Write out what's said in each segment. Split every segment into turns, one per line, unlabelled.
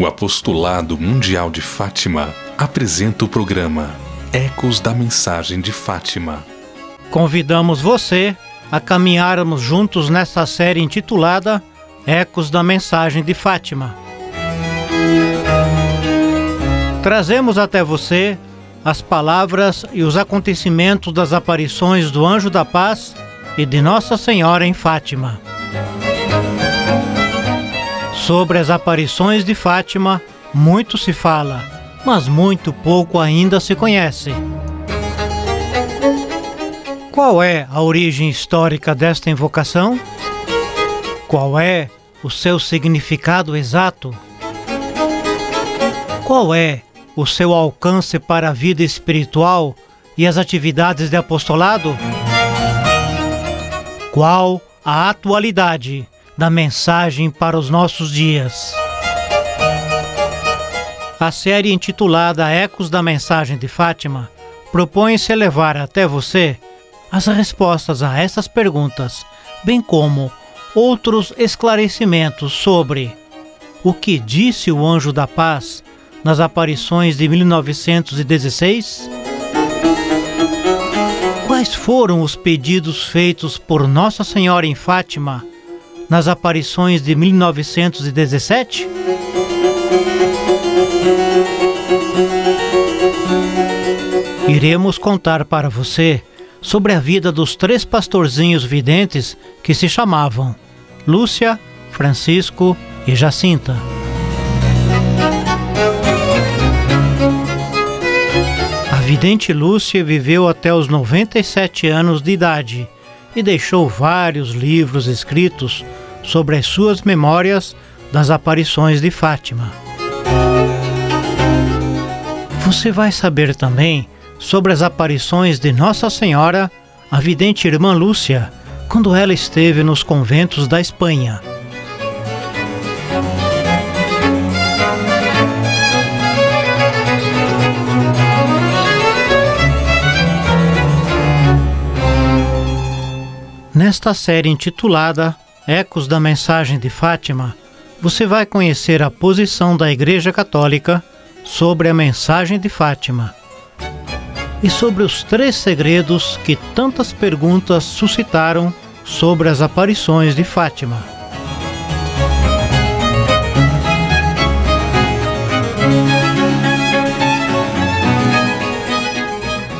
O Apostolado Mundial de Fátima apresenta o programa Ecos da Mensagem de Fátima.
Convidamos você a caminharmos juntos nesta série intitulada Ecos da Mensagem de Fátima. Trazemos até você as palavras e os acontecimentos das aparições do Anjo da Paz e de Nossa Senhora em Fátima. Sobre as aparições de Fátima, muito se fala, mas muito pouco ainda se conhece. Qual é a origem histórica desta invocação? Qual é o seu significado exato? Qual é o seu alcance para a vida espiritual e as atividades de apostolado? Qual a atualidade da mensagem para os nossos dias? A série intitulada Ecos da Mensagem de Fátima propõe-se levar até você as respostas a essas perguntas, bem como outros esclarecimentos sobre o que disse o anjo da paz nas aparições de 1916? Quais foram os pedidos feitos por Nossa Senhora em Fátima nas aparições de 1917? Iremos contar para você sobre a vida dos três pastorzinhos videntes que se chamavam Lúcia, Francisco e Jacinta. A vidente Lúcia viveu até os 97 anos de idade e deixou vários livros escritos sobre as suas memórias das aparições de Fátima. Você vai saber também sobre as aparições de Nossa Senhora, a vidente irmã Lúcia, quando ela esteve nos conventos da Espanha. Nesta série intitulada Ecos da Mensagem de Fátima, você vai conhecer a posição da Igreja Católica sobre a mensagem de Fátima e sobre os três segredos que tantas perguntas suscitaram sobre as aparições de Fátima.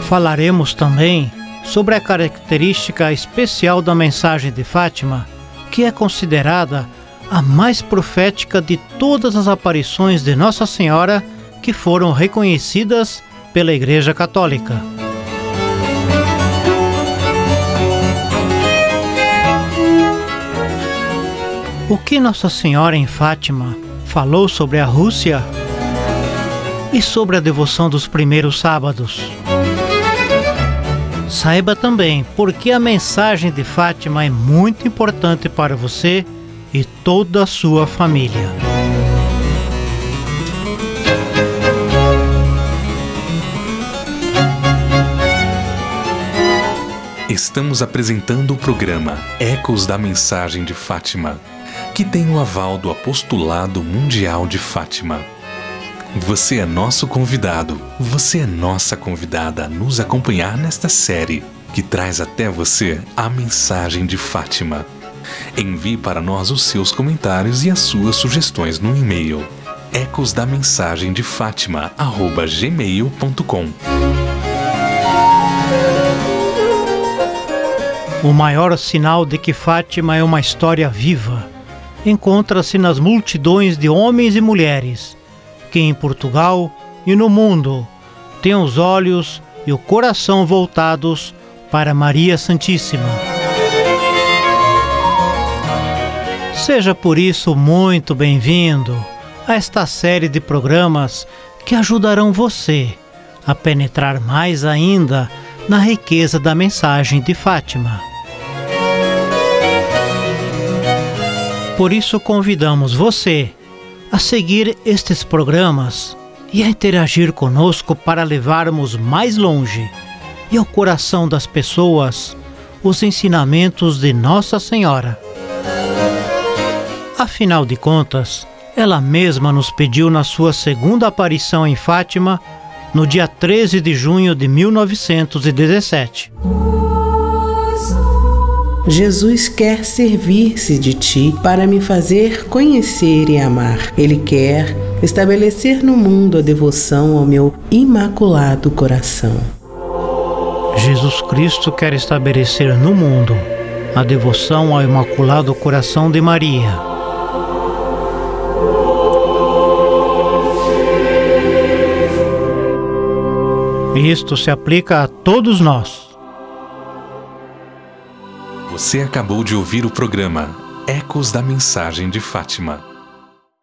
Falaremos também sobre a característica especial da mensagem de Fátima, que é considerada a mais profética de todas as aparições de Nossa Senhora que foram reconhecidas pela Igreja Católica. O que Nossa Senhora em Fátima falou sobre a Rússia e sobre a devoção dos primeiros sábados? Saiba também porque a mensagem de Fátima é muito importante para você e toda a sua família.
Estamos apresentando o programa Ecos da Mensagem de Fátima, que tem o aval do Apostolado Mundial de Fátima. Você é nosso convidado, você é nossa convidada a nos acompanhar nesta série que traz até você a mensagem de Fátima. Envie para nós os seus comentários e as suas sugestões no e-mail ecosdamensagem-de-fátima@gmail.com.
O maior sinal de que Fátima é uma história viva encontra-se nas multidões de homens e mulheres que em Portugal e no mundo têm os olhos e o coração voltados para Maria Santíssima. Seja por isso muito bem-vindo a esta série de programas que ajudarão você a penetrar mais ainda na riqueza da mensagem de Fátima. Por isso convidamos você a seguir estes programas e a interagir conosco para levarmos mais longe e ao coração das pessoas os ensinamentos de Nossa Senhora. Afinal de contas, ela mesma nos pediu na sua segunda aparição em Fátima, no dia 13 de junho de 1917.
Jesus quer servir-se de ti para me fazer conhecer e amar. Ele quer estabelecer no mundo a devoção ao meu imaculado coração.
Jesus Cristo quer estabelecer no mundo a devoção ao Imaculado Coração de Maria. Isto se aplica a todos nós.
Você acabou de ouvir o programa Ecos da Mensagem de Fátima